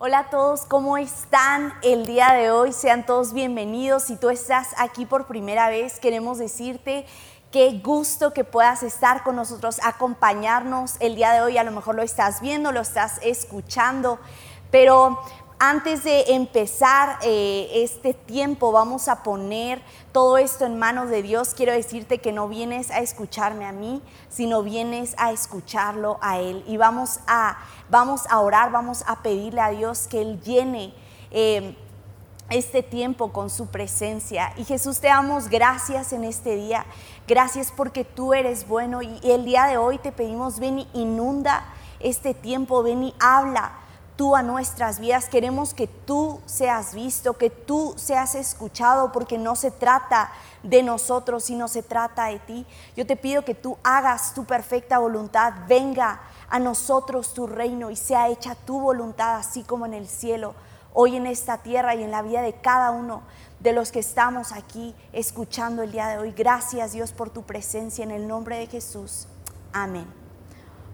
Hola a todos, ¿cómo están el día de hoy? Sean todos bienvenidos. Si tú estás aquí por primera vez, queremos decirte qué gusto que puedas estar con nosotros, acompañarnos el día de hoy. A lo mejor lo estás viendo, lo estás escuchando, pero antes de empezar eh, este tiempo, vamos a poner todo esto en manos de Dios. Quiero decirte que no vienes a escucharme a mí, sino vienes a escucharlo a Él. Y vamos a, vamos a orar, vamos a pedirle a Dios que Él llene. Eh, este tiempo con su presencia. Y Jesús, te damos gracias en este día. Gracias porque tú eres bueno. Y el día de hoy te pedimos, ven y inunda este tiempo, ven y habla tú a nuestras vidas. Queremos que tú seas visto, que tú seas escuchado, porque no se trata de nosotros, sino se trata de ti. Yo te pido que tú hagas tu perfecta voluntad, venga a nosotros tu reino y sea hecha tu voluntad, así como en el cielo, hoy en esta tierra y en la vida de cada uno de los que estamos aquí escuchando el día de hoy. Gracias Dios por tu presencia en el nombre de Jesús. Amén.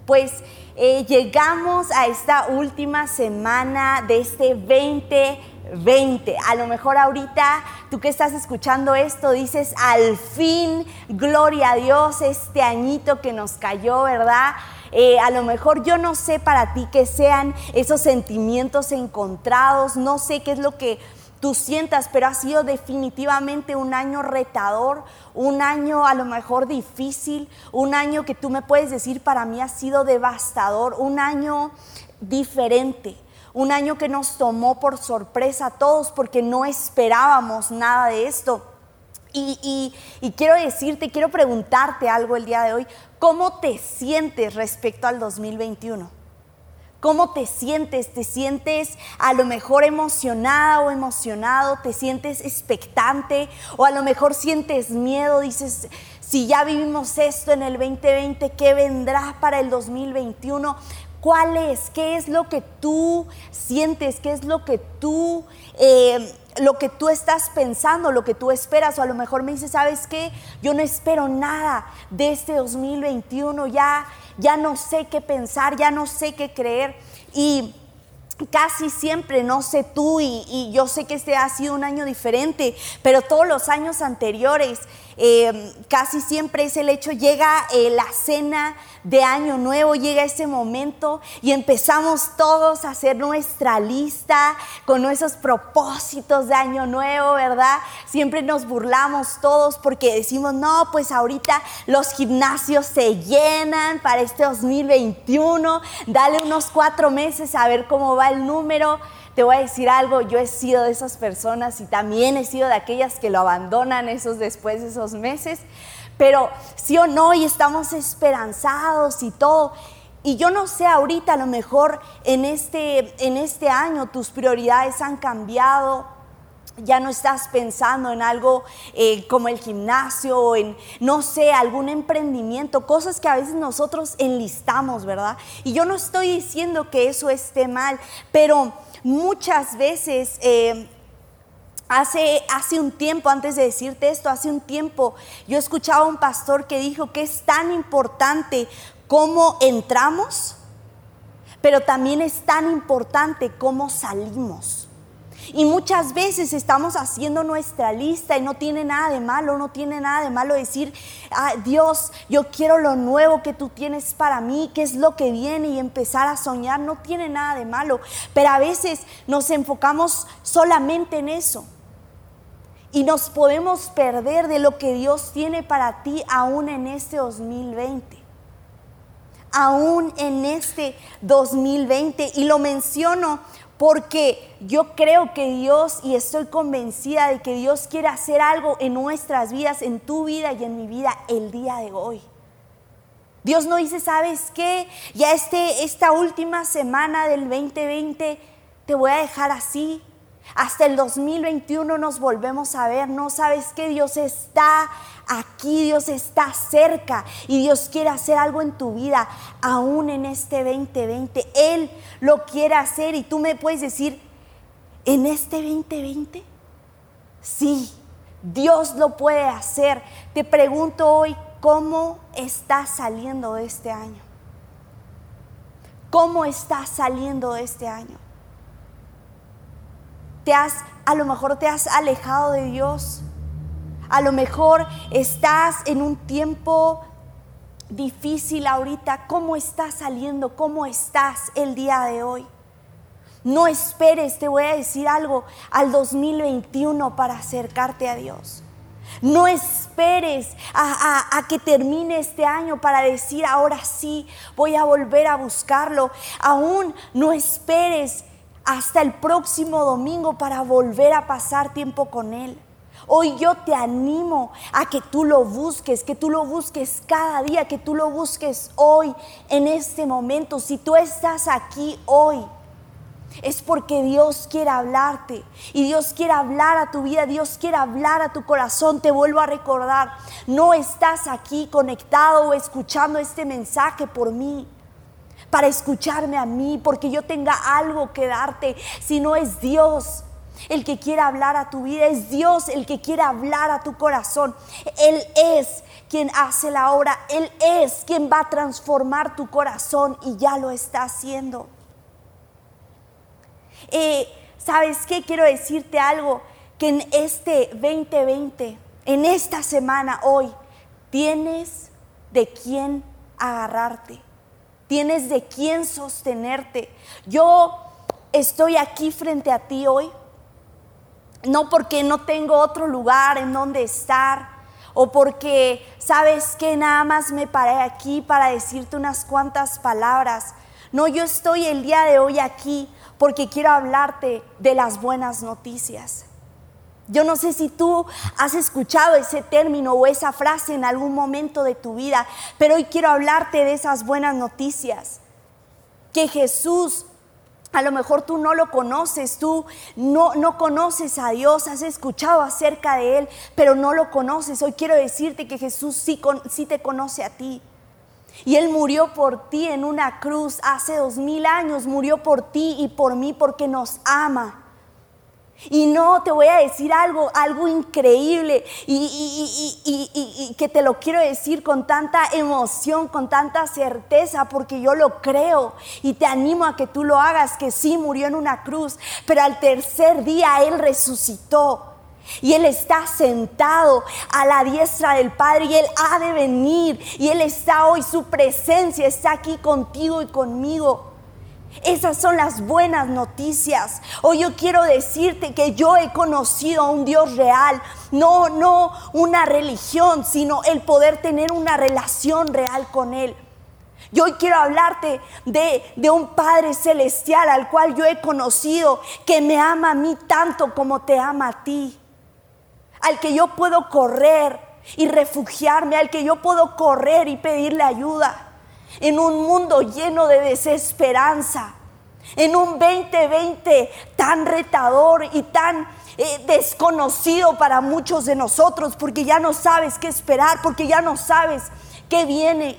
Pues eh, llegamos a esta última semana de este 2020. A lo mejor ahorita tú que estás escuchando esto dices, al fin, gloria a Dios, este añito que nos cayó, ¿verdad? Eh, a lo mejor yo no sé para ti que sean esos sentimientos encontrados, no sé qué es lo que tú sientas, pero ha sido definitivamente un año retador, un año a lo mejor difícil, un año que tú me puedes decir para mí ha sido devastador, un año diferente. Un año que nos tomó por sorpresa a todos porque no esperábamos nada de esto. Y, y, quiero decirte, quiero preguntarte algo el día de hoy. ¿Cómo te sientes respecto al 2021? ¿Cómo te sientes? ¿Te sientes a lo mejor emocionada o emocionado? ¿Te sientes expectante? ¿O a lo mejor sientes miedo? Dices, si ya vivimos esto en el 2020, ¿qué vendrá para el 2021? ¿Cuál es? ¿Qué es lo que tú sientes? ¿Qué es lo que tú... Eh, lo que tú estás pensando, lo que tú esperas, o a lo mejor me dices, ¿sabes qué? Yo no espero nada de este 2021, ya ya no sé qué pensar, ya no sé qué creer. Y casi siempre, no sé tú, y, yo sé que este ha sido un año diferente, pero todos los años anteriores, eh, casi siempre es el hecho, llega eh, la cena de Año Nuevo, llega ese momento y empezamos todos a hacer nuestra lista con nuestros propósitos de Año Nuevo, ¿verdad? Siempre nos burlamos todos porque decimos, no, pues ahorita los gimnasios se llenan para este 2021, dale unos cuatro meses a ver cómo el número. Te voy a decir algo, yo he sido de esas personas y también he sido de aquellas que lo abandonan esos después de esos meses pero sí o no, y estamos esperanzados y todo. Y yo no sé, ahorita a lo mejor en este, en este año tus prioridades han cambiado, ya no estás pensando en algo eh, como el gimnasio, o en, no sé, algún emprendimiento, cosas que a veces nosotros enlistamos, ¿verdad? Y yo no estoy diciendo que eso esté mal, pero muchas veces eh, Hace, hace un tiempo, antes de decirte esto, hace un tiempo yo escuchaba a un pastor que dijo que es tan importante cómo entramos, pero también es tan importante cómo salimos. Y muchas veces estamos haciendo nuestra lista y no tiene nada de malo, no tiene nada de malo decir, ah, Dios, yo quiero lo nuevo que tú tienes para mí, qué es lo que viene y empezar a soñar, no tiene nada de malo. Pero a veces nos enfocamos solamente en eso y nos podemos perder de lo que Dios tiene para ti aún en este 2020. Aún en este 2020. Y lo menciono porque yo creo que Dios, y estoy convencida de que Dios quiere hacer algo en nuestras vidas, en tu vida y en mi vida el día de hoy. Dios no dice, ¿sabes qué? Ya este, esta última semana del 2020 te voy a dejar así, hasta el 2021 nos volvemos a ver, no sabes que Dios está aquí, Dios está cerca y Dios quiere hacer algo en tu vida, aún en este 2020. Él lo quiere hacer y tú me puedes decir, ¿en este 2020? Sí, Dios lo puede hacer. Te pregunto hoy, ¿cómo estás saliendo de este año? ¿Cómo estás saliendo de este año? Te has, a lo mejor te has alejado de Dios. A lo mejor estás en un tiempo difícil ahorita. ¿Cómo estás saliendo? ¿Cómo estás el día de hoy? No esperes, te voy a decir algo, al 2021 para acercarte a Dios. No esperes a, que termine este año para decir, ahora sí, voy a volver a buscarlo. Aún no esperes hasta el próximo domingo para volver a pasar tiempo con Él. Hoy yo te animo a que tú lo busques, que tú lo busques cada día, que tú lo busques hoy, en este momento. Si tú estás aquí hoy, es porque Dios quiere hablarte y Dios quiere hablar a tu vida, Dios quiere hablar a tu corazón. Te vuelvo a recordar, no estás aquí conectado o escuchando este mensaje por mí, para escucharme a mí, porque yo tenga algo que darte, si no es Dios el que quiere hablar a tu vida, es Dios el que quiere hablar a tu corazón. Él es quien hace la obra, Él es quien va a transformar tu corazón y ya lo está haciendo. Eh, ¿Sabes qué? Quiero decirte algo, que en este 2020, en esta semana hoy, tienes de quién agarrarte, tienes de quién sostenerte. Yo estoy aquí frente a ti hoy, no porque no tengo otro lugar en donde estar, o porque sabes que nada más me paré aquí para decirte unas cuantas palabras. No, yo estoy el día de hoy aquí porque quiero hablarte de las buenas noticias. Yo no sé si tú has escuchado ese término o esa frase en algún momento de tu vida, pero hoy quiero hablarte de esas buenas noticias. Que Jesús, a lo mejor tú no lo conoces, tú no, no conoces a Dios, has escuchado acerca de Él, pero no lo conoces. Hoy quiero decirte que Jesús sí, sí te conoce a ti. Y Él murió por ti en una cruz hace dos mil años, murió por ti y por mí porque nos ama. Y no, te voy a decir algo, algo increíble y, que te lo quiero decir con tanta emoción, con tanta certeza, porque yo lo creo y te animo a que tú lo hagas, que sí murió en una cruz, pero al tercer día Él resucitó. Y Él está sentado a la diestra del Padre y Él ha de venir. Y Él está hoy, su presencia está aquí contigo y conmigo. Esas son las buenas noticias. Hoy yo quiero decirte que yo he conocido a un Dios real, no, no una religión, sino el poder tener una relación real con Él. Yo hoy quiero hablarte de, de, un Padre celestial al cual yo he conocido, que me ama a mí tanto como te ama a ti al que yo puedo correr y refugiarme, al que yo puedo correr y pedirle ayuda. En un mundo lleno de desesperanza, en un 2020 tan retador y tan eh, desconocido para muchos de nosotros, porque ya no sabes qué esperar, porque ya no sabes qué viene.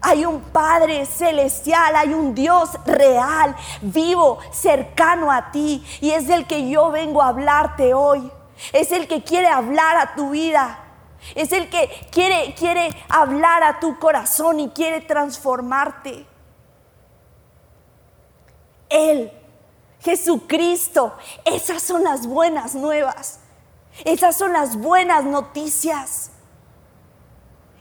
Hay un Padre celestial, hay un Dios real, vivo, cercano a ti. Y es del que yo vengo a hablarte hoy. Es el que quiere hablar a tu vida. Es el que quiere, quiere hablar a tu corazón y quiere transformarte. Él, Jesucristo, esas son las buenas nuevas. Esas son las buenas noticias.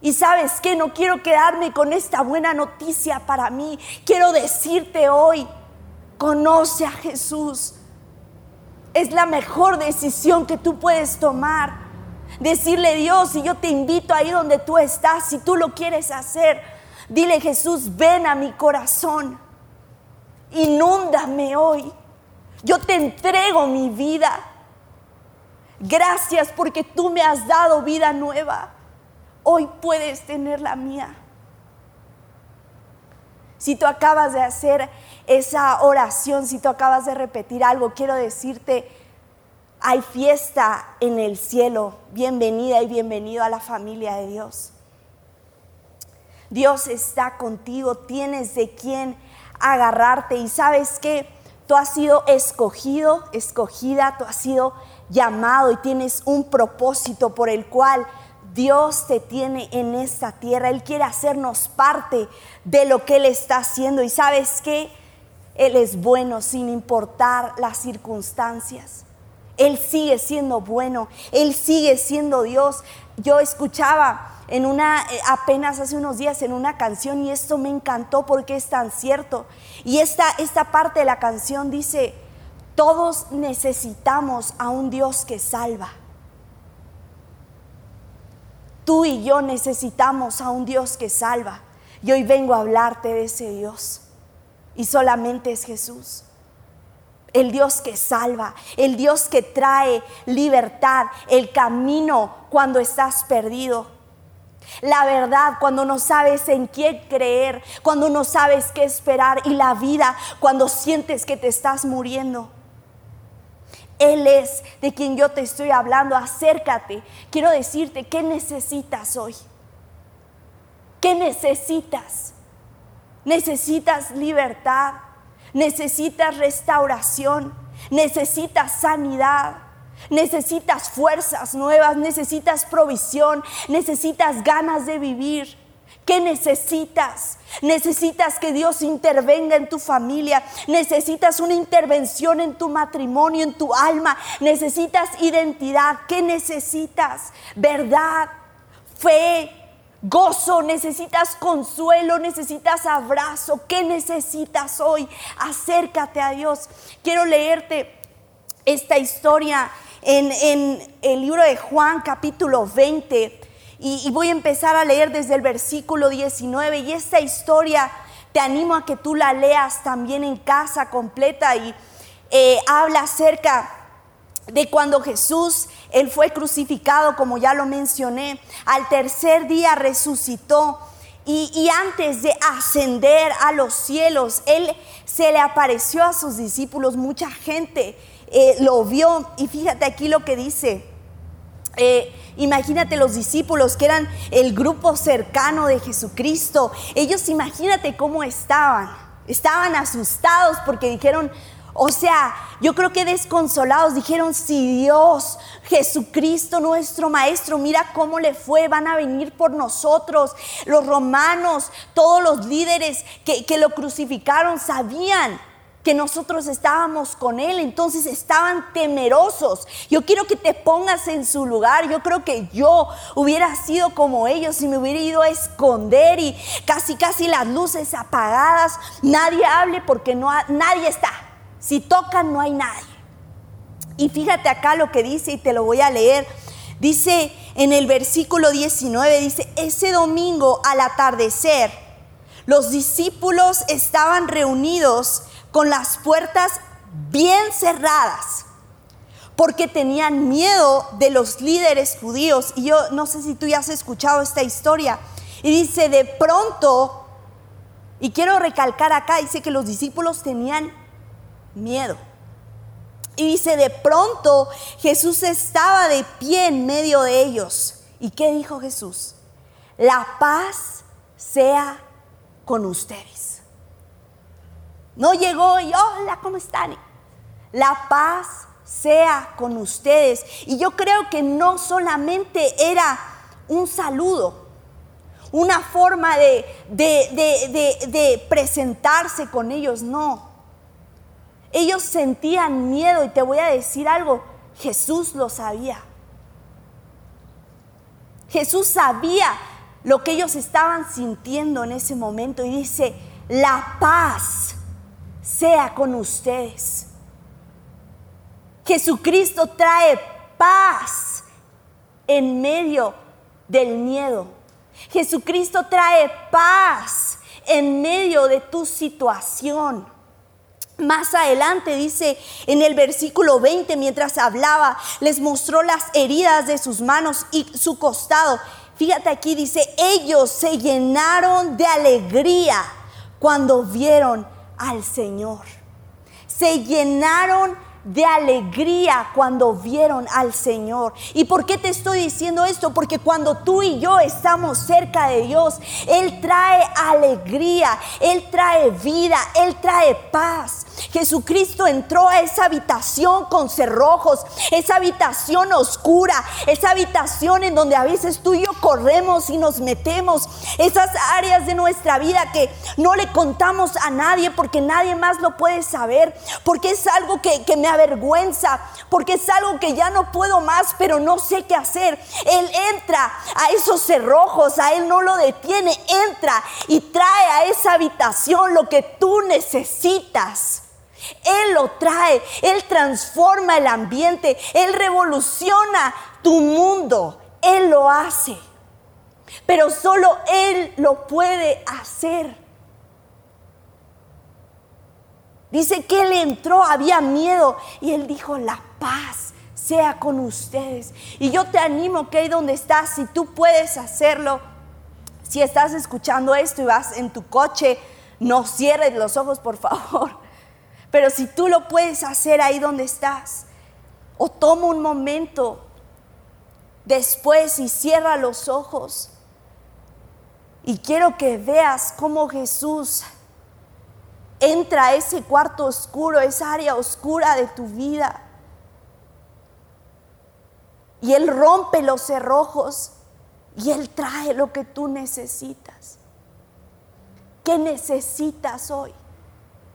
Y sabes que no quiero quedarme con esta buena noticia para mí. Quiero decirte hoy, conoce a Jesús. Es la mejor decisión que tú puedes tomar. Decirle Dios, y yo te invito ahí donde tú estás, si tú lo quieres hacer, dile Jesús, ven a mi corazón. Inúndame hoy. Yo te entrego mi vida. Gracias porque tú me has dado vida nueva hoy puedes tener la mía. Si tú acabas de hacer esa oración, si tú acabas de repetir algo, quiero decirte, hay fiesta en el cielo. Bienvenida y bienvenido a la familia de Dios. Dios está contigo, tienes de quién agarrarte y sabes que tú has sido escogido, escogida, tú has sido llamado y tienes un propósito por el cual Dios te tiene en esta tierra. Él quiere hacernos parte de lo que Él está haciendo. Y sabes que Él es bueno sin importar las circunstancias. Él sigue siendo bueno, Él sigue siendo Dios. Yo escuchaba en una, eh, apenas hace unos días en una canción y esto me encantó porque es tan cierto. Y esta, esta parte de la canción dice, todos necesitamos a un Dios que salva. Tú y yo necesitamos a un Dios que salva. Y hoy vengo a hablarte de ese Dios. Y solamente es Jesús. El Dios que salva, el Dios que trae libertad, el camino cuando estás perdido. La verdad cuando no sabes en quién creer, cuando no sabes qué esperar y la vida cuando sientes que te estás muriendo. Él es de quien yo te estoy hablando. Acércate. Quiero decirte, ¿qué necesitas hoy? ¿Qué necesitas? Necesitas libertad, necesitas restauración, necesitas sanidad, necesitas fuerzas nuevas, necesitas provisión, necesitas ganas de vivir. ¿Qué necesitas? Necesitas que Dios intervenga en tu familia. Necesitas una intervención en tu matrimonio, en tu alma. Necesitas identidad. ¿Qué necesitas? Verdad, fe, gozo, necesitas consuelo, necesitas abrazo. ¿Qué necesitas hoy? Acércate a Dios. Quiero leerte esta historia en, el libro de Juan capítulo 20 y, voy a empezar a leer desde el versículo 19 y esta historia te animo a que tú la leas también en casa completa y eh, habla acerca de cuando Jesús, Él fue crucificado, como ya lo mencioné, al tercer día resucitó. Y, antes de ascender a los cielos, Él se le apareció a sus discípulos, mucha gente eh, lo vio. Y fíjate aquí lo que dice, eh, imagínate los discípulos que eran el grupo cercano de Jesucristo. Ellos imagínate cómo estaban. Estaban asustados porque dijeron, o sea, yo creo que desconsolados dijeron, si Dios, Jesucristo nuestro Maestro, mira cómo le fue, van a venir por nosotros. Los romanos, todos los líderes que, que lo crucificaron sabían que nosotros estábamos con Él, entonces estaban temerosos. Yo quiero que te pongas en su lugar. Yo creo que yo hubiera sido como ellos y me hubiera ido a esconder y casi, casi las luces apagadas. Nadie hable porque no nadie está. Si tocan, no hay nadie. Y fíjate acá lo que dice y te lo voy a leer. Dice en el versículo 19, dice, ese domingo al atardecer, los discípulos estaban reunidos con las puertas bien cerradas, porque tenían miedo de los líderes judíos. Y yo no sé si tú ya has escuchado esta historia. Y dice, de pronto, y quiero recalcar acá, dice que los discípulos tenían miedo. Y dice, de pronto Jesús estaba de pie en medio de ellos. ¿Y qué dijo Jesús? La paz sea con ustedes. No llegó y hola, ¿cómo están? La paz sea con ustedes. Y yo creo que no solamente era un saludo, una forma de, de, presentarse con ellos, no. Ellos sentían miedo y te voy a decir algo, Jesús lo sabía. Jesús sabía lo que ellos estaban sintiendo en ese momento y dice, la paz sea con ustedes. Jesucristo trae paz en medio del miedo. Jesucristo trae paz en medio de tu situación. Más adelante dice en el versículo 20, mientras hablaba, les mostró las heridas de sus manos y su costado. Fíjate aquí, dice, ellos se llenaron de alegría cuando vieron al Señor. Se llenaron de alegría cuando vieron al Señor. ¿Y por qué te estoy diciendo esto? Porque cuando tú y yo estamos cerca de Dios, Él trae alegría, Él trae vida, Él trae paz. Jesucristo entró a esa habitación con cerrojos, esa habitación oscura, esa habitación en donde a veces tú y yo corremos y nos metemos, esas áreas de nuestra vida que no le contamos a nadie porque nadie más lo puede saber, porque es algo que, que me avergüenza, porque es algo que ya no puedo más, pero no sé qué hacer. Él entra a esos cerrojos, a Él no lo detiene, entra y trae a esa habitación lo que tú necesitas. Él lo trae, Él transforma el ambiente, Él revoluciona tu mundo, Él lo hace. Pero solo Él lo puede hacer. Dice que Él entró, había miedo y Él dijo, la paz sea con ustedes. Y yo te animo que ahí donde estás, si tú puedes hacerlo, si estás escuchando esto y vas en tu coche, no cierres los ojos, por favor. Pero si tú lo puedes hacer ahí donde estás, o toma un momento después y cierra los ojos. Y quiero que veas cómo Jesús entra a ese cuarto oscuro, esa área oscura de tu vida. Y Él rompe los cerrojos y Él trae lo que tú necesitas. ¿Qué necesitas hoy?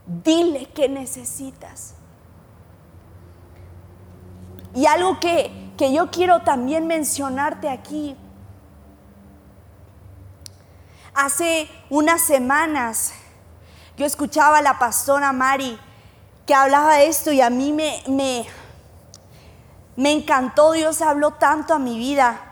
Dile qué necesitas. Y algo que, que yo quiero también mencionarte aquí. Hace unas semanas yo escuchaba a la pastora Mari que hablaba de esto y a mí me, me, me encantó, Dios habló tanto a mi vida.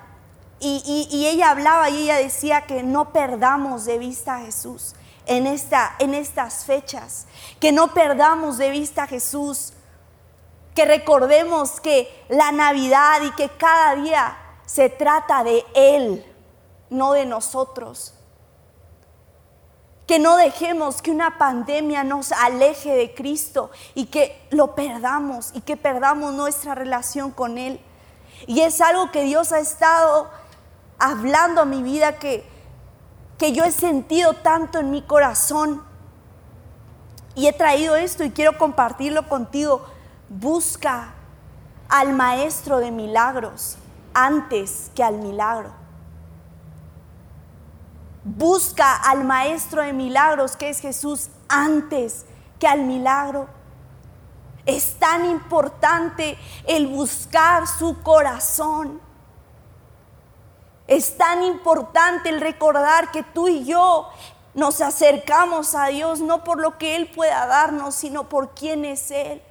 Y, y, ella hablaba y ella decía que no perdamos de vista a Jesús en, esta, en estas fechas, que no perdamos de vista a Jesús, que recordemos que la Navidad y que cada día se trata de Él, no de nosotros. Que no dejemos que una pandemia nos aleje de Cristo y que lo perdamos y que perdamos nuestra relación con Él. Y es algo que Dios ha estado hablando a mi vida que, que yo he sentido tanto en mi corazón. Y he traído esto y quiero compartirlo contigo. Busca al maestro de milagros antes que al milagro. Busca al Maestro de milagros que es Jesús antes que al milagro. Es tan importante el buscar su corazón. Es tan importante el recordar que tú y yo nos acercamos a Dios no por lo que Él pueda darnos, sino por quién es Él.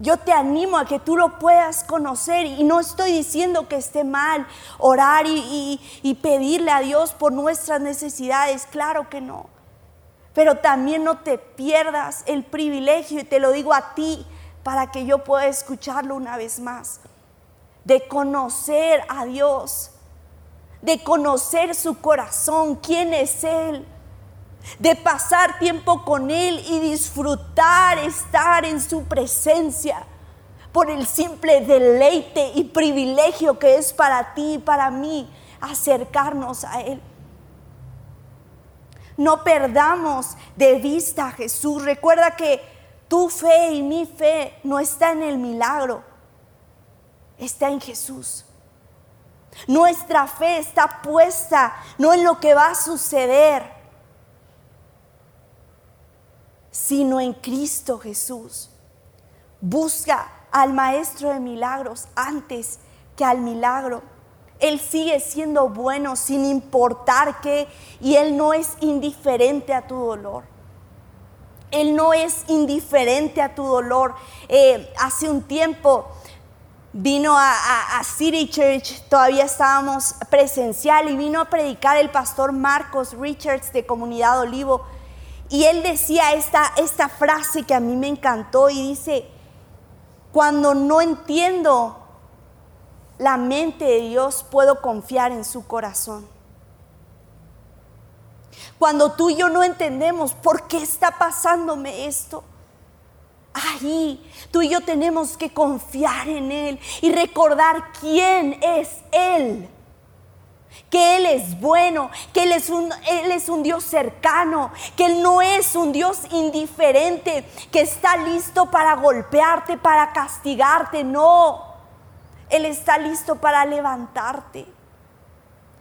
Yo te animo a que tú lo puedas conocer y no estoy diciendo que esté mal orar y, pedirle a Dios por nuestras necesidades, claro que no. Pero también no te pierdas el privilegio, y te lo digo a ti, para que yo pueda escucharlo una vez más, de conocer a Dios, de conocer su corazón, quién es Él de pasar tiempo con Él y disfrutar estar en su presencia por el simple deleite y privilegio que es para ti y para mí acercarnos a Él. No perdamos de vista a Jesús. Recuerda que tu fe y mi fe no está en el milagro, está en Jesús. Nuestra fe está puesta no en lo que va a suceder, sino en Cristo Jesús. Busca al Maestro de milagros antes que al milagro. Él sigue siendo bueno sin importar qué y Él no es indiferente a tu dolor. Él no es indiferente a tu dolor. Eh, hace un tiempo vino a, a, City Church, todavía estábamos presencial y vino a predicar el pastor Marcos Richards de Comunidad Olivo y él decía esta, esta frase que a mí me encantó y dice, cuando no entiendo la mente de Dios, puedo confiar en su corazón. Cuando tú y yo no entendemos por qué está pasándome esto, Ahí tú y yo tenemos que confiar en Él y recordar quién es Él que Él es bueno, que Él es, un, Él es un Dios cercano, que Él no es un Dios indiferente, que está listo para golpearte, para castigarte, no. Él está listo para levantarte.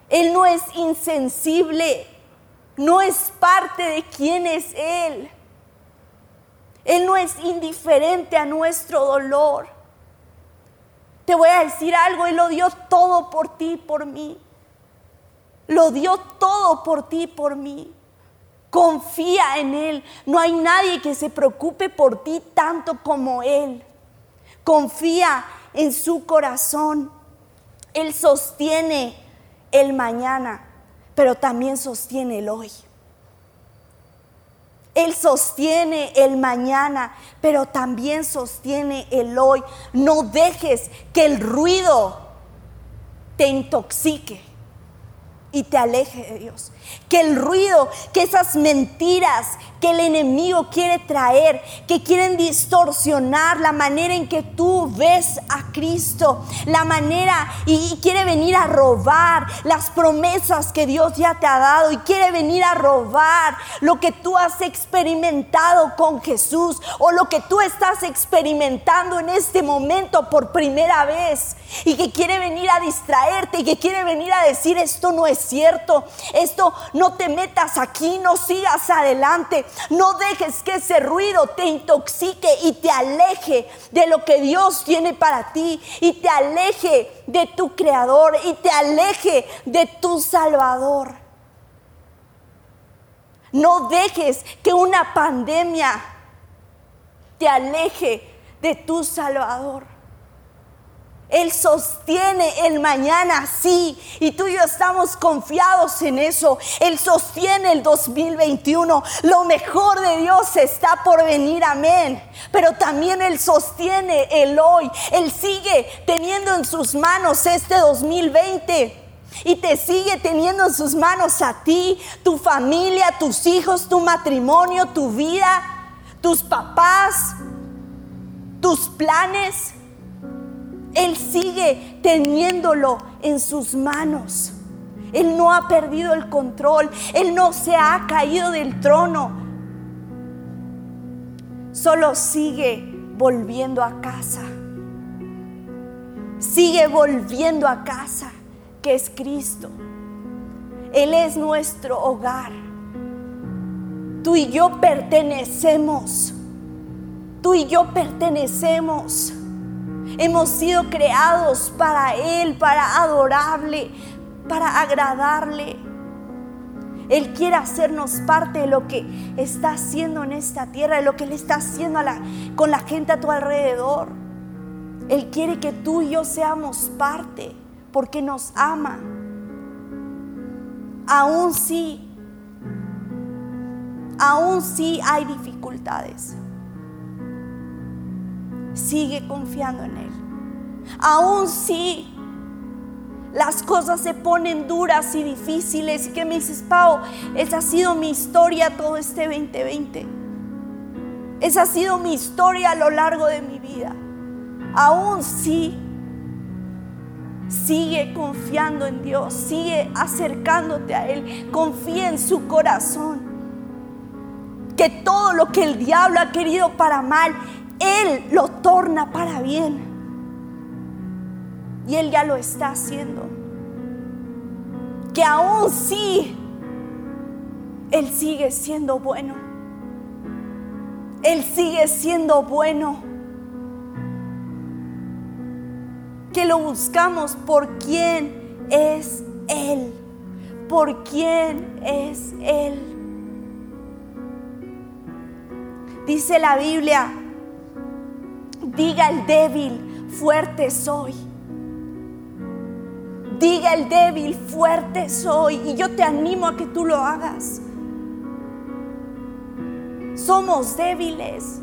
Él no es insensible, no es parte de quién es Él. Él no es indiferente a nuestro dolor. Te voy a decir algo, Él lo dio todo por ti, por mí. Lo dio todo por ti, por mí. Confía en Él. No hay nadie que se preocupe por ti tanto como Él. Confía en su corazón. Él sostiene el mañana, pero también sostiene el hoy. Él sostiene el mañana, pero también sostiene el hoy. No dejes que el ruido te intoxique y te aleje de Dios. Que el ruido, que esas mentiras que el enemigo quiere traer, que quieren distorsionar la manera en que tú ves a Cristo, la manera y, quiere venir a robar las promesas que Dios ya te ha dado y quiere venir a robar lo que tú has experimentado con Jesús o lo que tú estás experimentando en este momento por primera vez y que quiere venir a distraerte y que quiere venir a decir esto no es cierto, esto no te metas aquí, no sigas adelante, no dejes que ese ruido te intoxique y te aleje de lo que Dios tiene para ti y te aleje de tu creador y te aleje de tu salvador. No dejes que una pandemia te aleje de tu salvador. Él sostiene el mañana, sí, y tú y yo estamos confiados en eso. Él sostiene el 2021. Lo mejor de Dios está por venir, amén. Pero también Él sostiene el hoy. Él sigue teniendo en sus manos este 2020. Y te sigue teniendo en sus manos a ti, tu familia, tus hijos, tu matrimonio, tu vida, tus papás, tus planes. Él sigue teniéndolo en sus manos. Él no ha perdido el control. Él no se ha caído del trono. Solo sigue volviendo a casa. Sigue volviendo a casa, que es Cristo. Él es nuestro hogar. Tú y yo pertenecemos. Tú y yo pertenecemos. Hemos sido creados para Él, para adorarle, para agradarle. Él quiere hacernos parte de lo que está haciendo en esta tierra, de lo que Él está haciendo con la gente a tu alrededor. Él quiere que tú y yo seamos parte porque nos ama. Aún sí, aún sí hay dificultades sigue confiando en Él. Aún si las cosas se ponen duras y difíciles y que me dices, Pau, esa ha sido mi historia todo este 2020. Esa ha sido mi historia a lo largo de mi vida. Aún si sigue confiando en Dios, sigue acercándote a Él, confía en su corazón. Que todo lo que el diablo ha querido para mal, él lo torna para bien. Y Él ya lo está haciendo. Que aún sí, Él sigue siendo bueno. Él sigue siendo bueno. Que lo buscamos por quién es Él. Por quién es Él. Dice la Biblia Diga el débil, fuerte soy. Diga el débil, fuerte soy. Y yo te animo a que tú lo hagas. Somos débiles,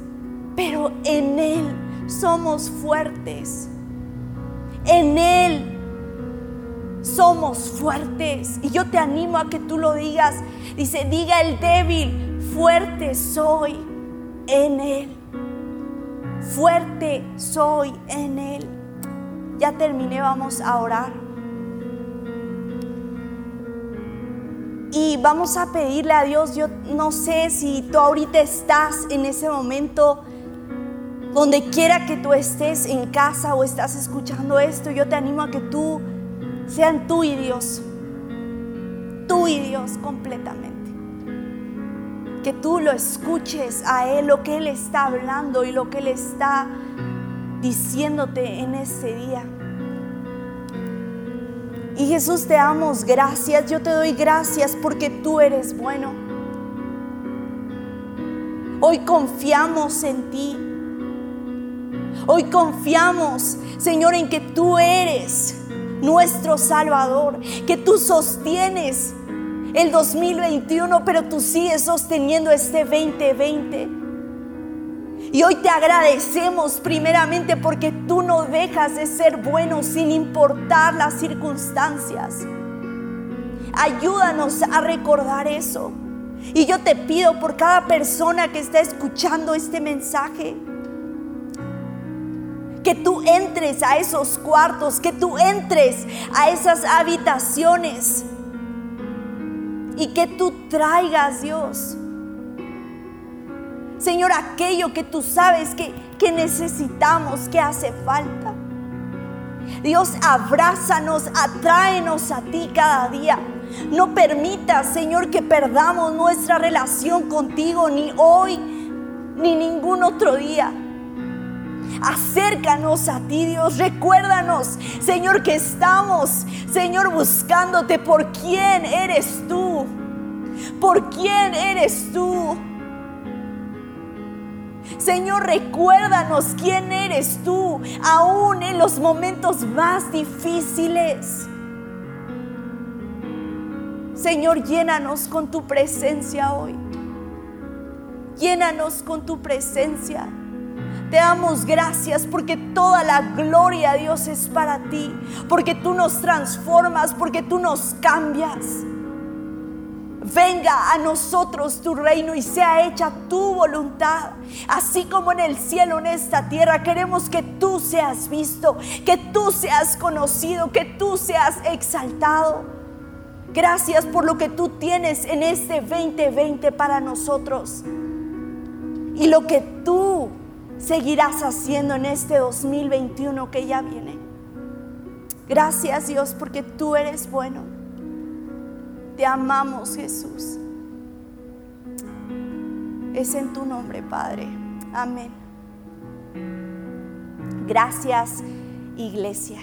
pero en Él somos fuertes. En Él somos fuertes. Y yo te animo a que tú lo digas. Dice, diga el débil, fuerte soy en Él. fuerte soy en Él. Ya terminé, vamos a orar. Y vamos a pedirle a Dios, yo no sé si tú ahorita estás en ese momento, donde quiera que tú estés en casa o estás escuchando esto, yo te animo a que tú sean tú y Dios, tú y Dios completamente que tú lo escuches a Él, lo que Él está hablando y lo que Él está diciéndote en este día. Y Jesús, te damos gracias, yo te doy gracias porque tú eres bueno. Hoy confiamos en ti. Hoy confiamos, Señor, en que tú eres nuestro Salvador, que tú sostienes el 2021, pero tú sigues sosteniendo este 2020. Y hoy te agradecemos primeramente porque tú no dejas de ser bueno sin importar las circunstancias. Ayúdanos a recordar eso. Y yo te pido por cada persona que está escuchando este mensaje, que tú entres a esos cuartos, que tú entres a esas habitaciones y que tú traigas, Dios. Señor, aquello que tú sabes que, que necesitamos, que hace falta. Dios, abrázanos, atráenos a ti cada día. No permitas, Señor, que perdamos nuestra relación contigo ni hoy ni ningún otro día. Acércanos a ti, Dios. Recuérdanos, Señor, que estamos, Señor, buscándote por quién eres tú. Por quién eres tú. Señor, recuérdanos quién eres tú, aún en los momentos más difíciles. Señor, llénanos con tu presencia hoy. Llénanos con tu presencia. Te damos gracias porque toda la gloria, Dios, es para ti. Porque tú nos transformas, porque tú nos cambias. Venga a nosotros tu reino y sea hecha tu voluntad, así como en el cielo, en esta tierra. Queremos que tú seas visto, que tú seas conocido, que tú seas exaltado. Gracias por lo que tú tienes en este 2020 para nosotros. Y lo que tú seguirás haciendo en este 2021 que ya viene. Gracias Dios porque tú eres bueno. Te amamos Jesús. Es en tu nombre, Padre. Amén. Gracias, iglesia.